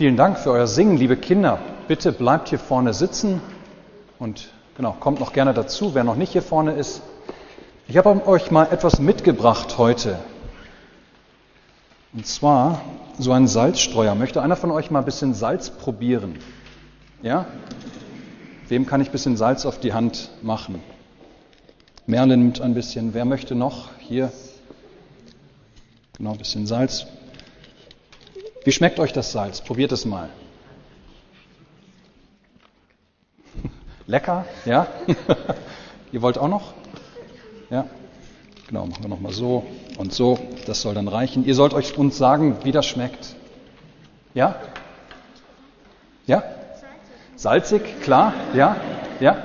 Vielen Dank für euer Singen, liebe Kinder. Bitte bleibt hier vorne sitzen und genau, kommt noch gerne dazu, wer noch nicht hier vorne ist. Ich habe euch mal etwas mitgebracht heute. Und zwar so ein Salzstreuer. Möchte einer von euch mal ein bisschen Salz probieren? Ja? Wem kann ich ein bisschen Salz auf die Hand machen? Merlin mit ein bisschen. Wer möchte noch? Hier. Genau, ein bisschen Salz. Wie schmeckt euch das Salz? Probiert es mal. Lecker, ja? Ihr wollt auch noch? Ja? Genau, machen wir nochmal so und so. Das soll dann reichen. Ihr sollt euch uns sagen, wie das schmeckt. Ja? Ja? Salzig, klar, ja? Ja?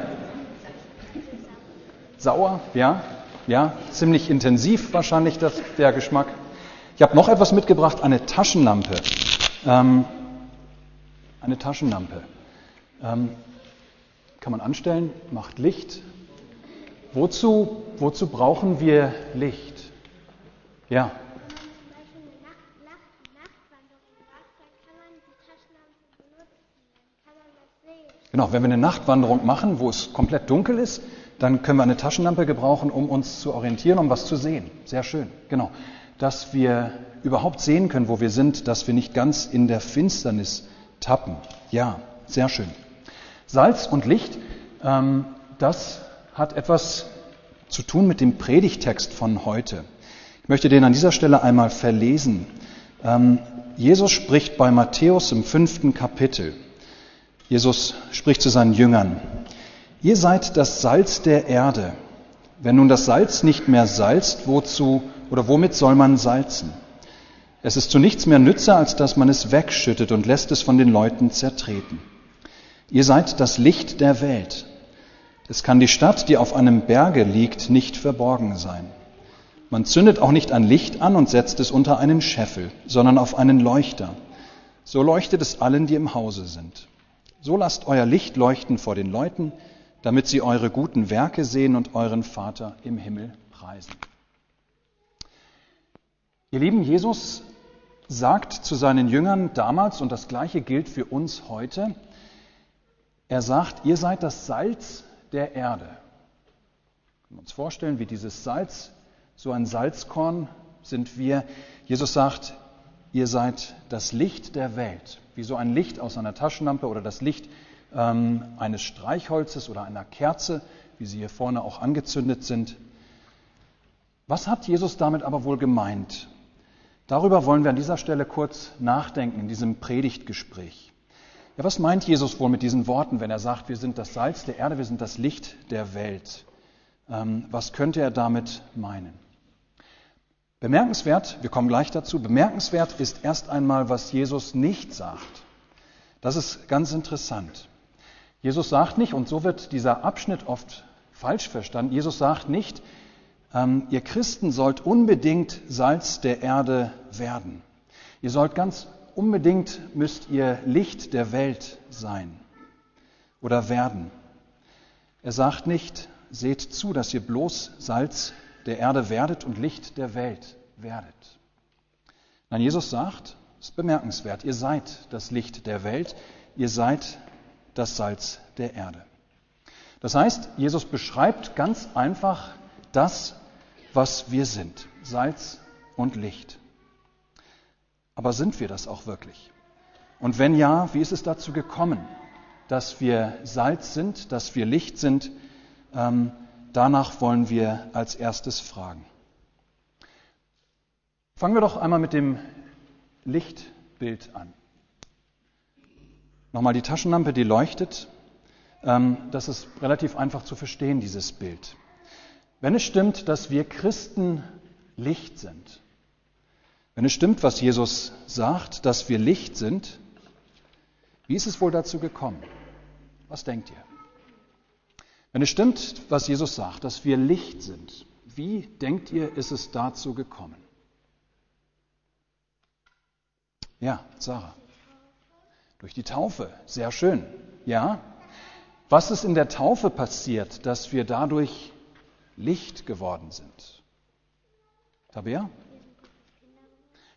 Sauer, ja? Ja? Ziemlich intensiv wahrscheinlich das, der Geschmack. Ich habe noch etwas mitgebracht, eine Taschenlampe. Ähm, eine Taschenlampe. Ähm, kann man anstellen, macht Licht. Wozu, wozu brauchen wir Licht? Ja. Genau, wenn wir eine Nachtwanderung machen, wo es komplett dunkel ist, dann können wir eine Taschenlampe gebrauchen, um uns zu orientieren, um was zu sehen. Sehr schön, genau. Dass wir überhaupt sehen können, wo wir sind, dass wir nicht ganz in der Finsternis tappen. Ja, sehr schön. Salz und Licht, ähm, das hat etwas zu tun mit dem Predigtext von heute. Ich möchte den an dieser Stelle einmal verlesen. Ähm, Jesus spricht bei Matthäus im fünften Kapitel. Jesus spricht zu seinen Jüngern. Ihr seid das Salz der Erde. Wenn nun das Salz nicht mehr salzt, wozu oder womit soll man salzen? Es ist zu nichts mehr Nütze, als dass man es wegschüttet und lässt es von den Leuten zertreten. Ihr seid das Licht der Welt. Es kann die Stadt, die auf einem Berge liegt, nicht verborgen sein. Man zündet auch nicht ein Licht an und setzt es unter einen Scheffel, sondern auf einen Leuchter. So leuchtet es allen, die im Hause sind. So lasst euer Licht leuchten vor den Leuten, damit sie eure guten Werke sehen und euren Vater im Himmel preisen. Ihr Lieben, Jesus sagt zu seinen Jüngern damals, und das gleiche gilt für uns heute, er sagt, ihr seid das Salz der Erde. Wir können uns vorstellen, wie dieses Salz, so ein Salzkorn sind wir. Jesus sagt, ihr seid das Licht der Welt, wie so ein Licht aus einer Taschenlampe oder das Licht ähm, eines Streichholzes oder einer Kerze, wie sie hier vorne auch angezündet sind. Was hat Jesus damit aber wohl gemeint? Darüber wollen wir an dieser Stelle kurz nachdenken in diesem Predigtgespräch. Ja, was meint Jesus wohl mit diesen Worten, wenn er sagt, wir sind das Salz der Erde, wir sind das Licht der Welt? Ähm, was könnte er damit meinen? Bemerkenswert, wir kommen gleich dazu, bemerkenswert ist erst einmal, was Jesus nicht sagt. Das ist ganz interessant. Jesus sagt nicht, und so wird dieser Abschnitt oft falsch verstanden, Jesus sagt nicht, ähm, ihr Christen sollt unbedingt Salz der Erde werden. Ihr sollt ganz unbedingt müsst ihr Licht der Welt sein oder werden. Er sagt nicht, seht zu, dass ihr bloß Salz der Erde werdet und Licht der Welt werdet. Nein, Jesus sagt, es ist bemerkenswert, ihr seid das Licht der Welt, ihr seid das Salz der Erde. Das heißt, Jesus beschreibt ganz einfach das, was wir sind, Salz und Licht. Aber sind wir das auch wirklich? Und wenn ja, wie ist es dazu gekommen, dass wir Salz sind, dass wir Licht sind? Ähm, danach wollen wir als erstes fragen. Fangen wir doch einmal mit dem Lichtbild an. Nochmal die Taschenlampe, die leuchtet. Ähm, das ist relativ einfach zu verstehen, dieses Bild. Wenn es stimmt, dass wir Christen Licht sind, wenn es stimmt, was Jesus sagt, dass wir Licht sind, wie ist es wohl dazu gekommen? Was denkt ihr? Wenn es stimmt, was Jesus sagt, dass wir Licht sind, wie denkt ihr, ist es dazu gekommen? Ja, Sarah. Durch die Taufe. Sehr schön. Ja. Was ist in der Taufe passiert, dass wir dadurch Licht geworden sind? Tabea?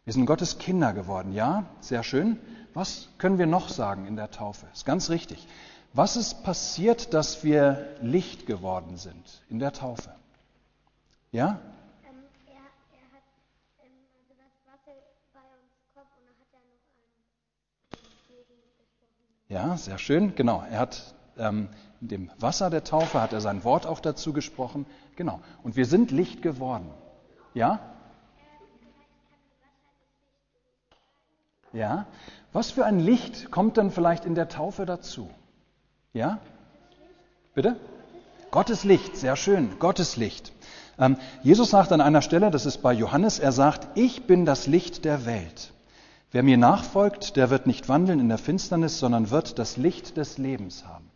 Wir sind Gottes Kinder geworden, ja, sehr schön. Was können wir noch sagen in der Taufe? Ist ganz richtig. Was ist passiert, dass wir Licht geworden sind in der Taufe? Ja? Ähm, ähm, also. Ja, sehr schön. Genau. Er hat ähm, in dem Wasser der Taufe hat er sein Wort auch dazu gesprochen. Genau. Und wir sind Licht geworden. Ja? Ja? Was für ein Licht kommt dann vielleicht in der Taufe dazu? Ja? Bitte? Gottes Licht, sehr schön, Gottes Licht. Ähm, Jesus sagt an einer Stelle, das ist bei Johannes, er sagt, ich bin das Licht der Welt. Wer mir nachfolgt, der wird nicht wandeln in der Finsternis, sondern wird das Licht des Lebens haben.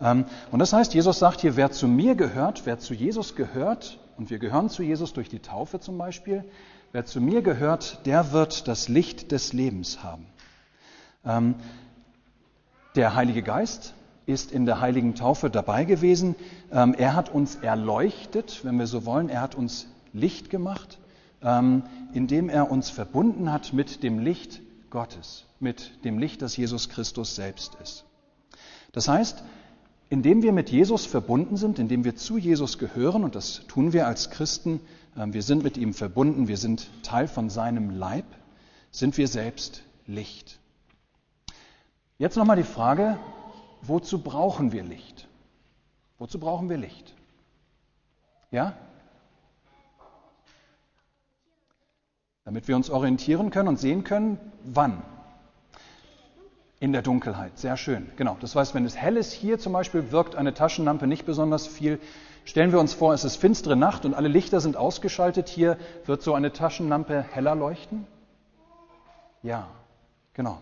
Ähm, und das heißt, Jesus sagt hier, wer zu mir gehört, wer zu Jesus gehört, und wir gehören zu Jesus durch die Taufe zum Beispiel, wer zu mir gehört, der wird das Licht des Lebens haben. Ähm, der Heilige Geist ist in der heiligen Taufe dabei gewesen. Ähm, er hat uns erleuchtet, wenn wir so wollen. Er hat uns Licht gemacht, indem er uns verbunden hat mit dem Licht Gottes, mit dem Licht, das Jesus Christus selbst ist. Das heißt, indem wir mit Jesus verbunden sind, indem wir zu Jesus gehören, und das tun wir als Christen, ähm, wir sind mit ihm verbunden, wir sind Teil von seinem Leib, sind wir selbst Licht. Jetzt nochmal die Frage, wozu brauchen wir Licht? Wozu brauchen wir Licht? Ja? Damit wir uns orientieren können und sehen können, wann? In der Dunkelheit, sehr schön. Genau. Das heißt, wenn es hell ist, hier zum Beispiel wirkt eine Taschenlampe nicht besonders viel. Stellen wir uns vor, es ist finstere Nacht und alle Lichter sind ausgeschaltet. Hier wird so eine Taschenlampe heller leuchten? Ja, genau.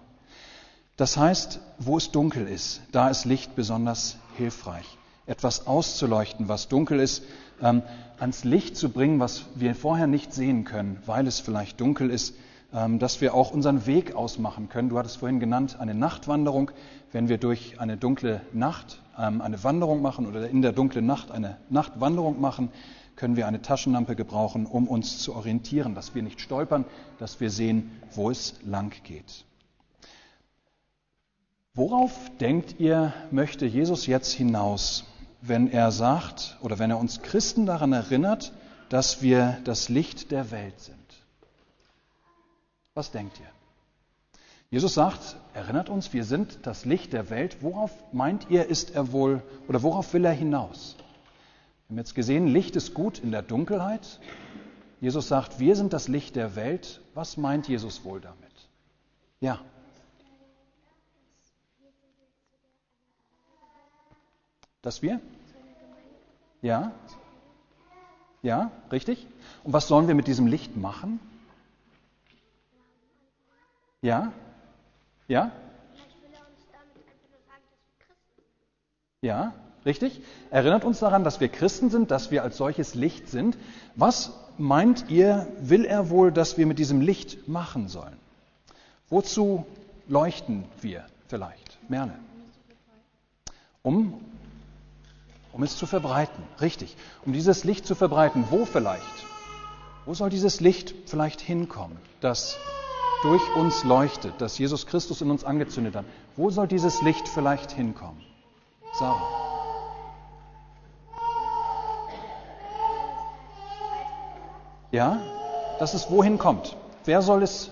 Das heißt, wo es dunkel ist, da ist Licht besonders hilfreich. Etwas auszuleuchten, was dunkel ist, ähm, ans Licht zu bringen, was wir vorher nicht sehen können, weil es vielleicht dunkel ist, dass wir auch unseren Weg ausmachen können. Du hattest vorhin genannt, eine Nachtwanderung. Wenn wir durch eine dunkle Nacht ähm, eine Wanderung machen oder in der dunklen Nacht eine Nachtwanderung machen, können wir eine Taschenlampe gebrauchen, um uns zu orientieren, dass wir nicht stolpern, dass wir sehen, wo es lang geht. Worauf denkt ihr, möchte Jesus jetzt hinaus, wenn er sagt oder wenn er uns Christen daran erinnert, dass wir das Licht der Welt sind? Was denkt ihr? Jesus sagt, erinnert uns, wir sind das Licht der Welt. Worauf meint ihr, ist er wohl oder worauf will er hinaus? Wir haben jetzt gesehen, Licht ist gut in der Dunkelheit. Jesus sagt, wir sind das Licht der Welt. Was meint Jesus wohl damit? Ja. Dass wir? Ja? Ja, richtig? Und was sollen wir mit diesem Licht machen? Ja? Ja? Ja, richtig? Erinnert uns daran, dass wir Christen sind, dass wir als solches Licht sind. Was meint ihr, will er wohl, dass wir mit diesem Licht machen sollen? Wozu leuchten wir vielleicht? Merne. Um um es zu verbreiten. Richtig. Um dieses Licht zu verbreiten. Wo vielleicht? Wo soll dieses Licht vielleicht hinkommen, das durch uns leuchtet, das Jesus Christus in uns angezündet hat? Wo soll dieses Licht vielleicht hinkommen? Sarah. Ja, dass es wohin kommt. Wer soll es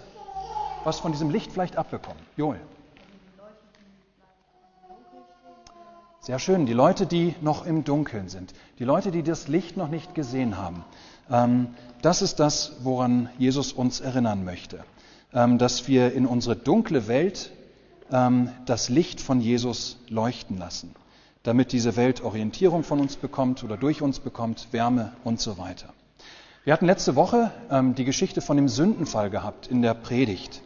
was von diesem Licht vielleicht abbekommen? Joel. Sehr schön. Die Leute, die noch im Dunkeln sind, die Leute, die das Licht noch nicht gesehen haben. Ähm, das ist das, woran Jesus uns erinnern möchte. Ähm, dass wir in unsere dunkle Welt ähm, das Licht von Jesus leuchten lassen, damit diese Welt Orientierung von uns bekommt oder durch uns bekommt, Wärme und so weiter. Wir hatten letzte Woche die Geschichte von dem Sündenfall gehabt in der Predigt.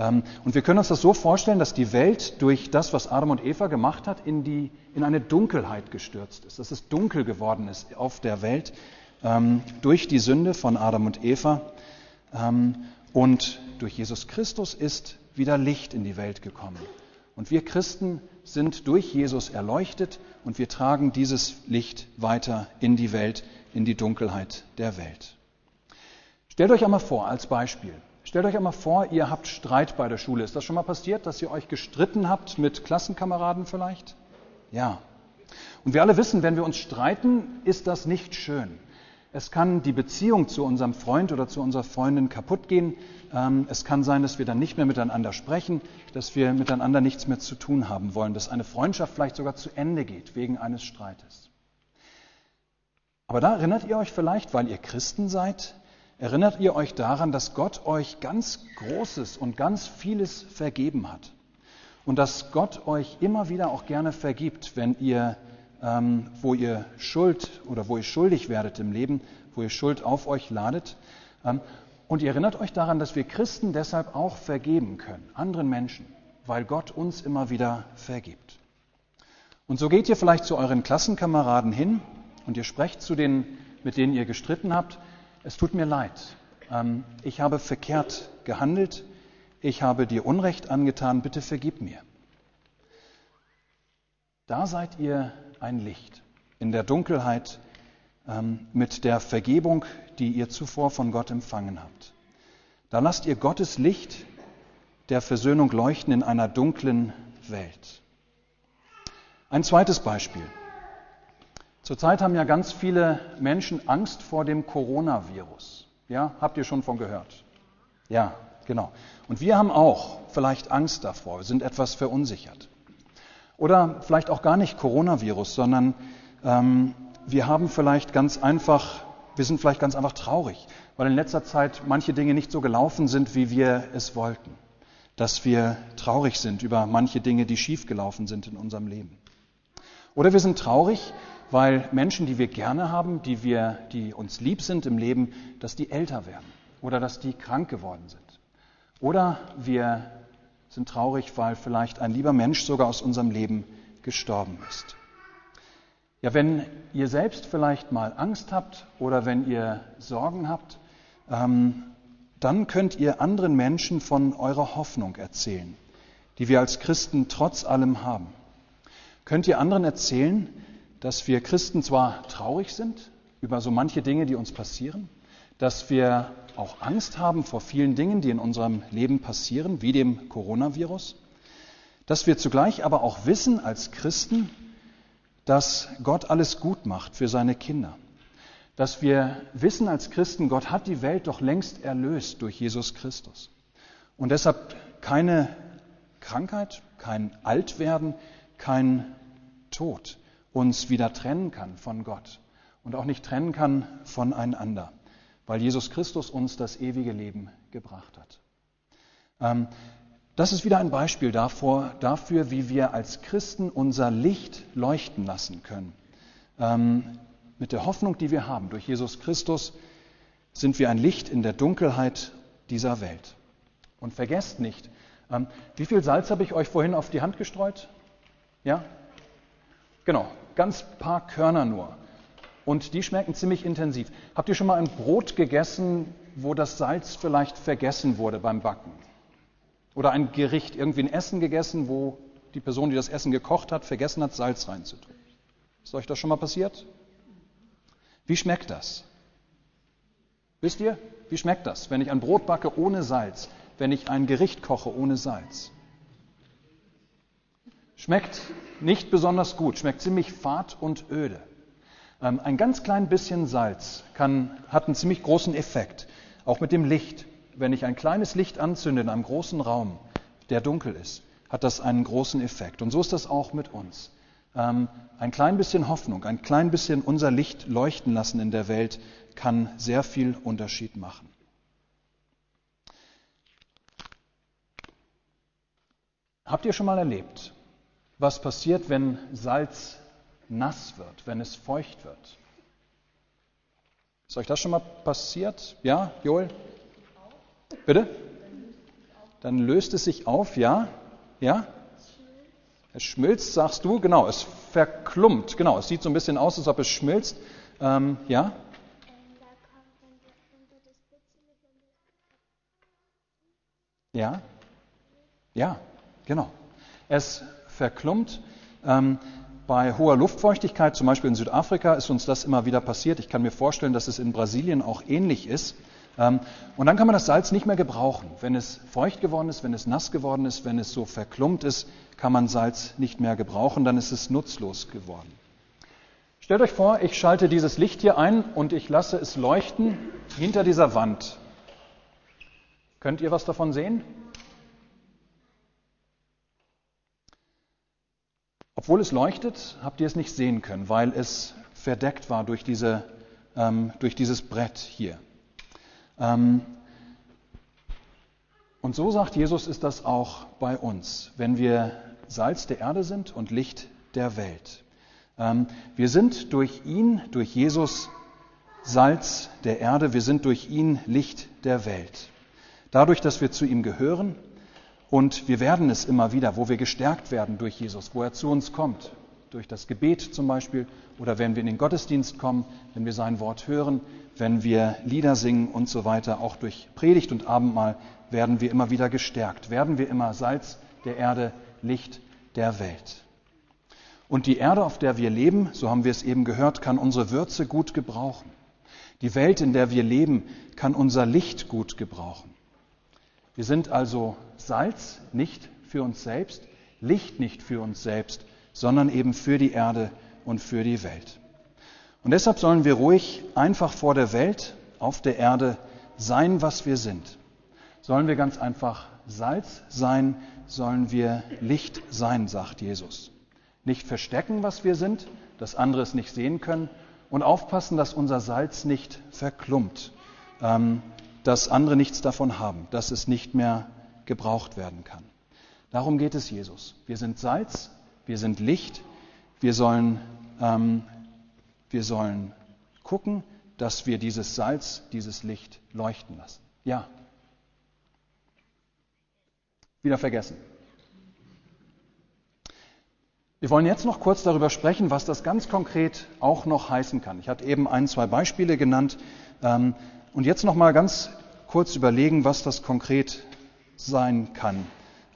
Ähm, und wir können uns das so vorstellen, dass die Welt durch das, was Adam und Eva gemacht hat, in, die, in eine Dunkelheit gestürzt ist, dass es dunkel geworden ist auf der Welt ähm, durch die Sünde von Adam und Eva. Ähm, und durch Jesus Christus ist wieder Licht in die Welt gekommen. Und wir Christen sind durch Jesus erleuchtet und wir tragen dieses Licht weiter in die Welt, in die Dunkelheit der Welt. Stellt euch einmal vor, als Beispiel, Stellt euch einmal vor, ihr habt Streit bei der Schule. Ist das schon mal passiert, dass ihr euch gestritten habt mit Klassenkameraden vielleicht? Ja. Und wir alle wissen, wenn wir uns streiten, ist das nicht schön. Es kann die Beziehung zu unserem Freund oder zu unserer Freundin kaputt gehen. Ähm, es kann sein, dass wir dann nicht mehr miteinander sprechen, dass wir miteinander nichts mehr zu tun haben wollen, dass eine Freundschaft vielleicht sogar zu Ende geht wegen eines Streites. Aber da erinnert ihr euch vielleicht, weil ihr Christen seid, erinnert ihr euch daran, dass Gott euch ganz Großes und ganz vieles vergeben hat. Und dass Gott euch immer wieder auch gerne vergibt, wenn ihr ähm, wo ihr Schuld oder wo ihr schuldig werdet im Leben, wo ihr Schuld auf euch ladet. Ähm, und ihr erinnert euch daran, dass wir Christen deshalb auch vergeben können, anderen Menschen, weil Gott uns immer wieder vergibt. Und so geht ihr vielleicht zu euren Klassenkameraden hin und ihr sprecht zu denen, mit denen ihr gestritten habt, es tut mir leid, ähm, ich habe verkehrt gehandelt, ich habe dir Unrecht angetan, bitte vergib mir. Da seid ihr ein Licht in der Dunkelheit ähm, mit der Vergebung, die ihr zuvor von Gott empfangen habt. Da lasst ihr Gottes Licht der Versöhnung leuchten in einer dunklen Welt. Ein zweites Beispiel. Zurzeit haben ja ganz viele Menschen Angst vor dem Coronavirus. Ja, habt ihr schon von gehört? Ja, genau. Und wir haben auch vielleicht Angst davor, wir sind etwas verunsichert. Oder vielleicht auch gar nicht Coronavirus, sondern ähm, wir haben vielleicht ganz einfach, wir sind vielleicht ganz einfach traurig, weil in letzter Zeit manche Dinge nicht so gelaufen sind, wie wir es wollten. Dass wir traurig sind über manche Dinge, die schiefgelaufen sind in unserem Leben. Oder wir sind traurig, weil Menschen, die wir gerne haben, die, wir, die uns lieb sind im Leben, dass die älter werden oder dass die krank geworden sind. Oder wir sind traurig, weil vielleicht ein lieber Mensch sogar aus unserem Leben gestorben ist. Ja, wenn ihr selbst vielleicht mal Angst habt oder wenn ihr Sorgen habt, ähm, dann könnt ihr anderen Menschen von eurer Hoffnung erzählen, die wir als Christen trotz allem haben. Könnt ihr anderen erzählen, dass wir Christen zwar traurig sind über so manche Dinge, die uns passieren, dass wir auch Angst haben vor vielen Dingen, die in unserem Leben passieren, wie dem Coronavirus, dass wir zugleich aber auch wissen als Christen, dass Gott alles gut macht für seine Kinder, dass wir wissen als Christen, Gott hat die Welt doch längst erlöst durch Jesus Christus. Und deshalb keine Krankheit, kein Altwerden, kein Tod uns wieder trennen kann von Gott und auch nicht trennen kann voneinander weil Jesus Christus uns das ewige Leben gebracht hat. Ähm, das ist wieder ein Beispiel davor, dafür, wie wir als Christen unser Licht leuchten lassen können. Ähm, mit der Hoffnung, die wir haben durch Jesus Christus, sind wir ein Licht in der Dunkelheit dieser Welt. Und vergesst nicht, ähm, wie viel Salz habe ich euch vorhin auf die Hand gestreut? Ja? Genau, ganz paar Körner nur und die schmecken ziemlich intensiv. Habt ihr schon mal ein Brot gegessen, wo das Salz vielleicht vergessen wurde beim Backen? Oder ein Gericht, irgendwie ein Essen gegessen, wo die Person, die das Essen gekocht hat, vergessen hat, Salz reinzutun? Ist euch das schon mal passiert? Wie schmeckt das? Wisst ihr, wie schmeckt das, wenn ich ein Brot backe ohne Salz, wenn ich ein Gericht koche ohne Salz? Schmeckt nicht besonders gut, schmeckt ziemlich fad und öde. Ähm, ein ganz klein bisschen Salz kann, hat einen ziemlich großen Effekt, auch mit dem Licht. Wenn ich ein kleines Licht anzünde in einem großen Raum, der dunkel ist, hat das einen großen Effekt. Und so ist das auch mit uns. Ähm, ein klein bisschen Hoffnung, ein klein bisschen unser Licht leuchten lassen in der Welt kann sehr viel Unterschied machen. Habt ihr schon mal erlebt, was passiert, wenn Salz nass wird, wenn es feucht wird. Ist euch das schon mal passiert? Ja, Joel? Bitte? Dann löst es sich auf, ja? Ja? Es schmilzt, sagst du, genau, es verklumpt, genau, es sieht so ein bisschen aus, als ob es schmilzt. Ähm, ja? Ja? Ja, genau. Es verklumpt. Ähm, bei hoher Luftfeuchtigkeit, zum Beispiel in Südafrika, ist uns das immer wieder passiert. Ich kann mir vorstellen, dass es in Brasilien auch ähnlich ist. Ähm, und dann kann man das Salz nicht mehr gebrauchen. Wenn es feucht geworden ist, wenn es nass geworden ist, wenn es so verklumpt ist, kann man Salz nicht mehr gebrauchen, dann ist es nutzlos geworden. Stellt euch vor, ich schalte dieses Licht hier ein und ich lasse es leuchten hinter dieser Wand. Könnt ihr was davon sehen? Obwohl es leuchtet, habt ihr es nicht sehen können, weil es verdeckt war durch, diese, ähm, durch dieses Brett hier. Ähm, und so sagt Jesus, ist das auch bei uns, wenn wir Salz der Erde sind und Licht der Welt. Ähm, wir sind durch ihn, durch Jesus Salz der Erde, wir sind durch ihn Licht der Welt. Dadurch, dass wir zu ihm gehören, und wir werden es immer wieder, wo wir gestärkt werden durch Jesus, wo er zu uns kommt, durch das Gebet zum Beispiel oder wenn wir in den Gottesdienst kommen, wenn wir sein Wort hören, wenn wir Lieder singen und so weiter, auch durch Predigt und Abendmahl werden wir immer wieder gestärkt, werden wir immer Salz der Erde, Licht der Welt. Und die Erde, auf der wir leben, so haben wir es eben gehört, kann unsere Würze gut gebrauchen. Die Welt, in der wir leben, kann unser Licht gut gebrauchen. Wir sind also Salz nicht für uns selbst, Licht nicht für uns selbst, sondern eben für die Erde und für die Welt. Und deshalb sollen wir ruhig einfach vor der Welt, auf der Erde sein, was wir sind. Sollen wir ganz einfach Salz sein, sollen wir Licht sein, sagt Jesus. Nicht verstecken, was wir sind, dass andere es nicht sehen können und aufpassen, dass unser Salz nicht verklumpt, ähm, dass andere nichts davon haben, dass es nicht mehr gebraucht werden kann. Darum geht es Jesus. Wir sind Salz, wir sind Licht, wir sollen, ähm, wir sollen gucken, dass wir dieses Salz, dieses Licht leuchten lassen. Ja. Wieder vergessen. Wir wollen jetzt noch kurz darüber sprechen, was das ganz konkret auch noch heißen kann. Ich hatte eben ein, zwei Beispiele genannt. Ähm, und jetzt noch mal ganz kurz überlegen, was das konkret sein kann,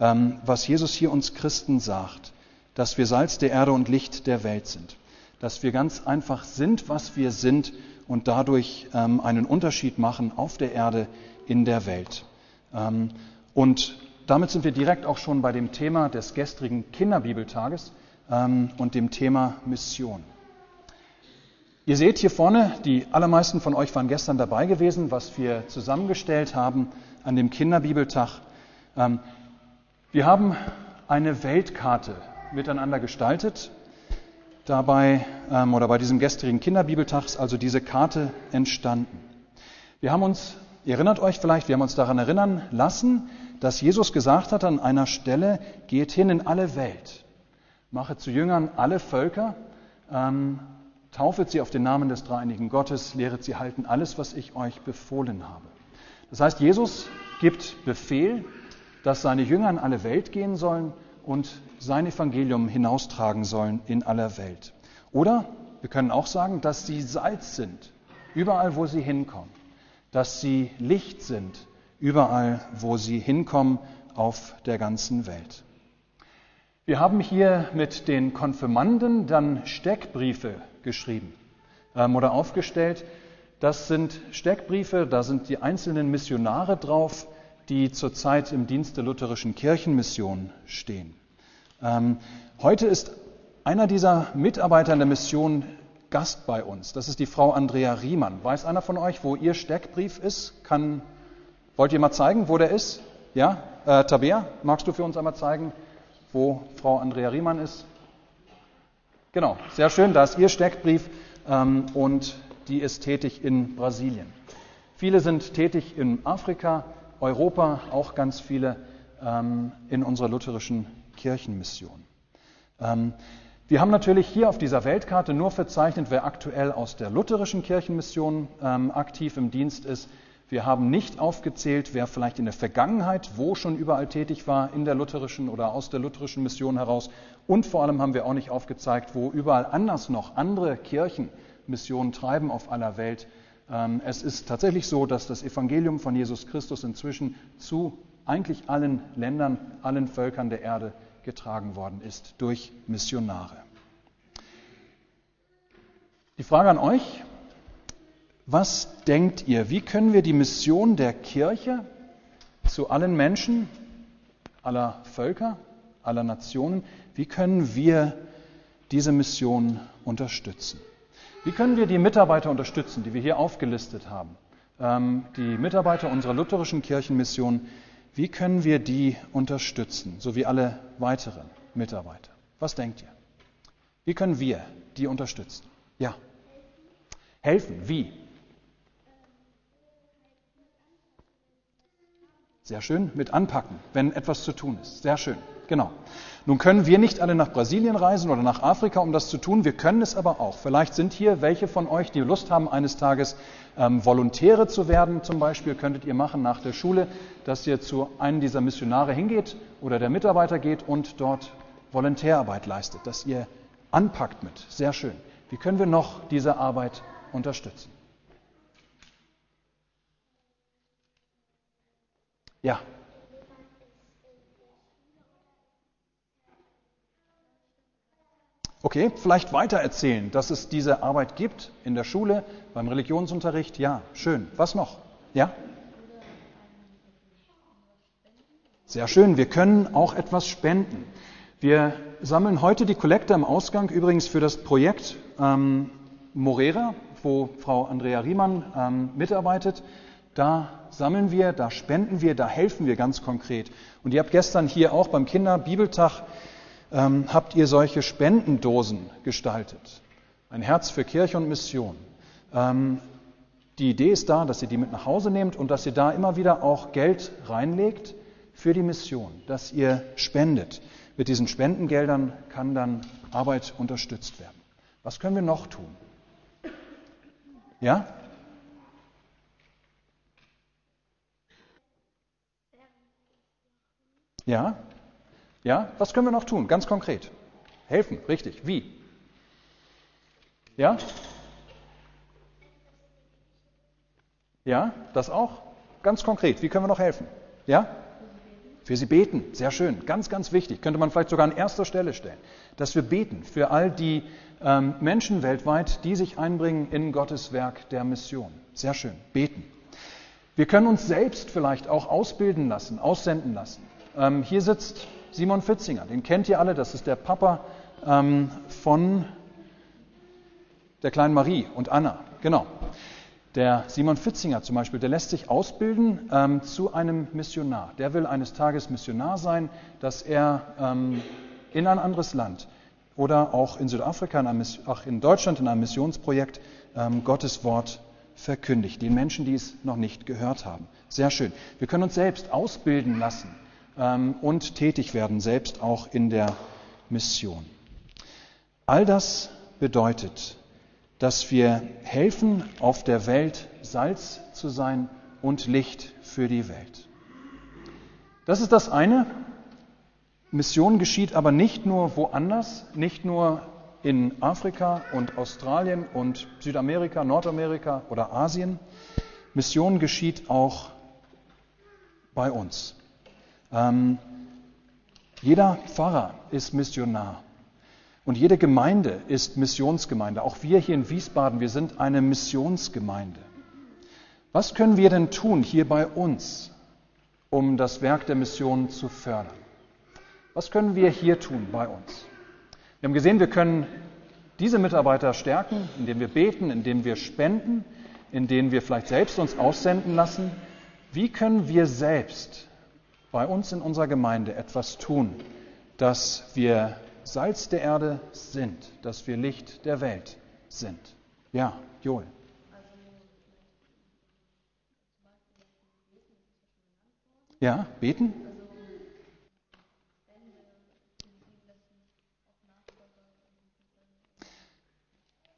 ähm, was Jesus hier uns Christen sagt, dass wir Salz der Erde und Licht der Welt sind, dass wir ganz einfach sind, was wir sind und dadurch ähm, einen Unterschied machen auf der Erde, in der Welt. Ähm, und damit sind wir direkt auch schon bei dem Thema des gestrigen Kinderbibeltages und dem Thema Mission. Ihr seht hier vorne, die allermeisten von euch waren gestern dabei gewesen, was wir zusammengestellt haben an dem Kinderbibeltag. Ähm, wir haben eine Weltkarte miteinander gestaltet. Dabei ähm, oder bei diesem gestrigen Kinderbibeltag ist also diese Karte entstanden. Wir haben uns, ihr erinnert euch vielleicht, wir haben uns daran erinnern lassen, dass Jesus gesagt hat an einer Stelle, geht hin in alle Welt, mache zu Jüngern alle Völker, ähm, taufet sie auf den Namen des dreieinigen Gottes, lehret sie halten alles, was ich euch befohlen habe. Das heißt, Jesus gibt Befehl, dass seine Jünger in alle Welt gehen sollen und sein Evangelium hinaustragen sollen in aller Welt. Oder wir können auch sagen, dass sie Salz sind, überall wo sie hinkommen, dass sie Licht sind, überall wo sie hinkommen auf der ganzen Welt. Wir haben hier mit den Konfirmanden dann Steckbriefe geschrieben ähm, oder aufgestellt. Das sind Steckbriefe, da sind die einzelnen Missionare drauf, die zurzeit im Dienst der lutherischen Kirchenmission stehen. Ähm, heute ist einer dieser Mitarbeiter in der Mission Gast bei uns. Das ist die Frau Andrea Riemann. Weiß einer von euch, wo ihr Steckbrief ist? Kann, wollt ihr mal zeigen, wo der ist? Ja? Äh, Tabea, magst du für uns einmal zeigen, wo Frau Andrea Riemann ist? Genau, sehr schön, da ist ihr Steckbrief ähm, und die ist tätig in Brasilien. Viele sind tätig in Afrika, Europa auch ganz viele ähm, in unserer lutherischen Kirchenmission. Ähm, wir haben natürlich hier auf dieser Weltkarte nur verzeichnet, wer aktuell aus der lutherischen Kirchenmission ähm, aktiv im Dienst ist. Wir haben nicht aufgezählt, wer vielleicht in der Vergangenheit wo schon überall tätig war, in der lutherischen oder aus der lutherischen Mission heraus. Und vor allem haben wir auch nicht aufgezeigt, wo überall anders noch andere Kirchen Missionen treiben auf aller Welt. Ähm, es ist tatsächlich so, dass das Evangelium von Jesus Christus inzwischen zu eigentlich allen Ländern, allen Völkern der Erde getragen worden ist durch Missionare. Die Frage an euch, Was denkt ihr, wie können wir die Mission der Kirche zu allen Menschen, aller Völker, aller Nationen, wie können wir diese Mission unterstützen? Wie können wir die Mitarbeiter unterstützen, die wir hier aufgelistet haben? Ähm, die Mitarbeiter unserer lutherischen Kirchenmission, wie können wir die unterstützen, so wie alle weiteren Mitarbeiter? Was denkt ihr? Wie können wir die unterstützen? Ja. Helfen. Wie? Sehr schön. Mit anpacken, wenn etwas zu tun ist. Sehr schön. Genau. Nun können wir nicht alle nach Brasilien reisen oder nach Afrika, um das zu tun. Wir können es aber auch. Vielleicht sind hier welche von euch, die Lust haben, eines Tages ähm, Volontäre zu werden, zum Beispiel, könntet ihr machen nach der Schule, dass ihr zu einem dieser Missionare hingeht oder der Mitarbeiter geht und dort Volontärarbeit leistet, dass ihr anpackt mit. Sehr schön. Wie können wir noch diese Arbeit unterstützen? Ja. Okay, vielleicht weiter erzählen, dass es diese Arbeit gibt in der Schule, beim Religionsunterricht. Ja, schön. Was noch? Ja? Sehr schön. Wir können auch etwas spenden. Wir sammeln heute die Kollekte im Ausgang übrigens für das Projekt ähm, Morera, wo Frau Andrea Riemann ähm, mitarbeitet. Da sammeln wir, da spenden wir, da helfen wir ganz konkret. Und ihr habt gestern hier auch beim Kinderbibeltag ähm, habt ihr solche Spendendosen gestaltet. Ein Herz für Kirche und Mission. Ähm, die Idee ist da, dass ihr die mit nach Hause nehmt und dass ihr da immer wieder auch Geld reinlegt für die Mission, dass ihr spendet. Mit diesen Spendengeldern kann dann Arbeit unterstützt werden. Was können wir noch tun? Ja? Ja? Ja, was können wir noch tun? Ganz konkret. Helfen, richtig. Wie? Ja? Ja, das auch? Ganz konkret. Wie können wir noch helfen? Ja? Für sie beten. Sehr schön. Ganz, ganz wichtig. Könnte man vielleicht sogar an erster Stelle stellen. Dass wir beten für all die ähm, Menschen weltweit, die sich einbringen in Gottes Werk der Mission. Sehr schön. Beten. Wir können uns selbst vielleicht auch ausbilden lassen, aussenden lassen. Ähm, hier sitzt Simon Fitzinger, den kennt ihr alle, das ist der Papa ähm, von der kleinen Marie und Anna. Genau. Der Simon Fitzinger zum Beispiel, der lässt sich ausbilden ähm, zu einem Missionar. Der will eines Tages Missionar sein, dass er ähm, in ein anderes Land oder auch in Südafrika, in, einem, ach, in Deutschland in einem Missionsprojekt ähm, Gottes Wort verkündigt, den Menschen, die es noch nicht gehört haben. Sehr schön. Wir können uns selbst ausbilden lassen und tätig werden, selbst auch in der Mission. All das bedeutet, dass wir helfen, auf der Welt Salz zu sein und Licht für die Welt. Das ist das eine. Mission geschieht aber nicht nur woanders, nicht nur in Afrika und Australien und Südamerika, Nordamerika oder Asien. Mission geschieht auch bei uns. Ähm, jeder Pfarrer ist Missionar und jede Gemeinde ist Missionsgemeinde. Auch wir hier in Wiesbaden, wir sind eine Missionsgemeinde. Was können wir denn tun hier bei uns, um das Werk der Mission zu fördern? Was können wir hier tun bei uns? Wir haben gesehen, wir können diese Mitarbeiter stärken, indem wir beten, indem wir spenden, indem wir vielleicht selbst uns aussenden lassen. Wie können wir selbst bei uns in unserer Gemeinde etwas tun, dass wir Salz der Erde sind, dass wir Licht der Welt sind. Ja, Joel. Ja, beten?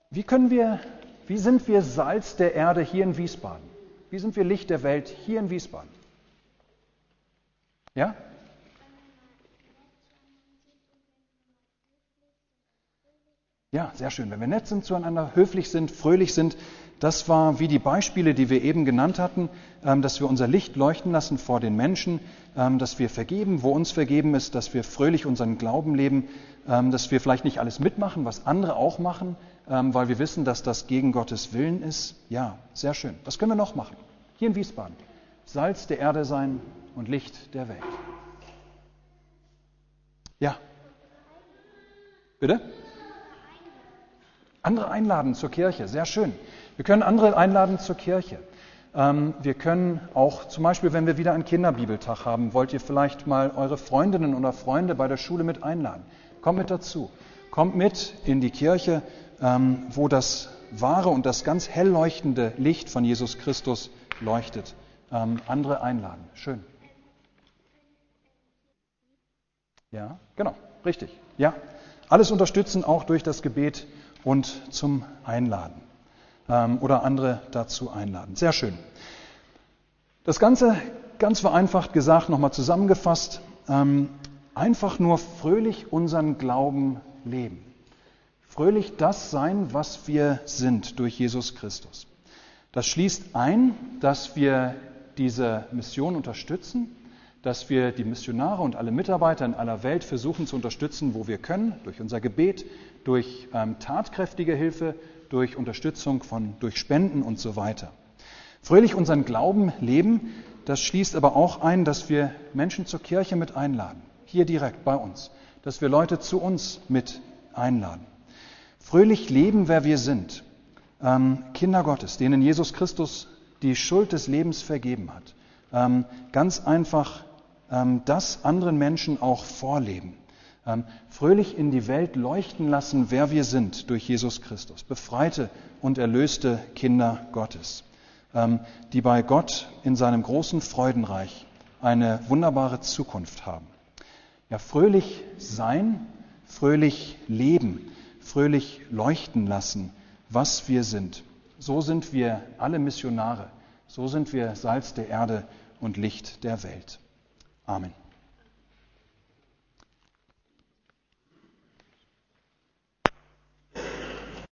Wie können wir, wie sind wir Salz der Erde hier in Wiesbaden? Wie sind wir Licht der Welt hier in Wiesbaden? Ja? Ja, sehr schön. Wenn wir nett sind zueinander, höflich sind, fröhlich sind, das war wie die Beispiele, die wir eben genannt hatten, ähm, dass wir unser Licht leuchten lassen vor den Menschen, ähm, dass wir vergeben, wo uns vergeben ist, dass wir fröhlich unseren Glauben leben, ähm, dass wir vielleicht nicht alles mitmachen, was andere auch machen, weil wir wissen, dass das gegen Gottes Willen ist. Ja, sehr schön. Was können wir noch machen? Hier in Wiesbaden. Salz der Erde sein und Licht der Welt. Ja. Bitte? Andere einladen zur Kirche, sehr schön. Wir können andere einladen zur Kirche. Ähm, wir können auch zum Beispiel, wenn wir wieder einen Kinderbibeltag haben, wollt ihr vielleicht mal eure Freundinnen oder Freunde bei der Schule mit einladen. Kommt mit dazu. Kommt mit in die Kirche, ähm, wo das wahre und das ganz hell leuchtende Licht von Jesus Christus leuchtet. Ähm, andere einladen. Schön. Ja, genau, richtig. Ja, alles unterstützen auch durch das Gebet und zum Einladen ähm, oder andere dazu einladen. Sehr schön. Das Ganze ganz vereinfacht gesagt, nochmal zusammengefasst, ähm, einfach nur fröhlich unseren Glauben leben. Fröhlich das sein, was wir sind durch Jesus Christus. Das schließt ein, dass wir diese Mission unterstützen, dass wir die Missionare und alle Mitarbeiter in aller Welt versuchen zu unterstützen, wo wir können, durch unser Gebet, durch ähm, tatkräftige Hilfe, durch Unterstützung von, durch Spenden und so weiter. Fröhlich unseren Glauben leben, das schließt aber auch ein, dass wir Menschen zur Kirche mit einladen, hier direkt bei uns, dass wir Leute zu uns mit einladen. Fröhlich leben, wer wir sind, ähm, Kinder Gottes, denen Jesus Christus die Schuld des Lebens vergeben hat. Ähm, ganz einfach das anderen Menschen auch vorleben. Ähm, fröhlich in die Welt leuchten lassen, wer wir sind durch Jesus Christus. Befreite und erlöste Kinder Gottes, ähm, die bei Gott in seinem großen Freudenreich eine wunderbare Zukunft haben. Ja, fröhlich sein, fröhlich leben, fröhlich leuchten lassen, was wir sind. So sind wir alle Missionare. So sind wir Salz der Erde und Licht der Welt. Amen.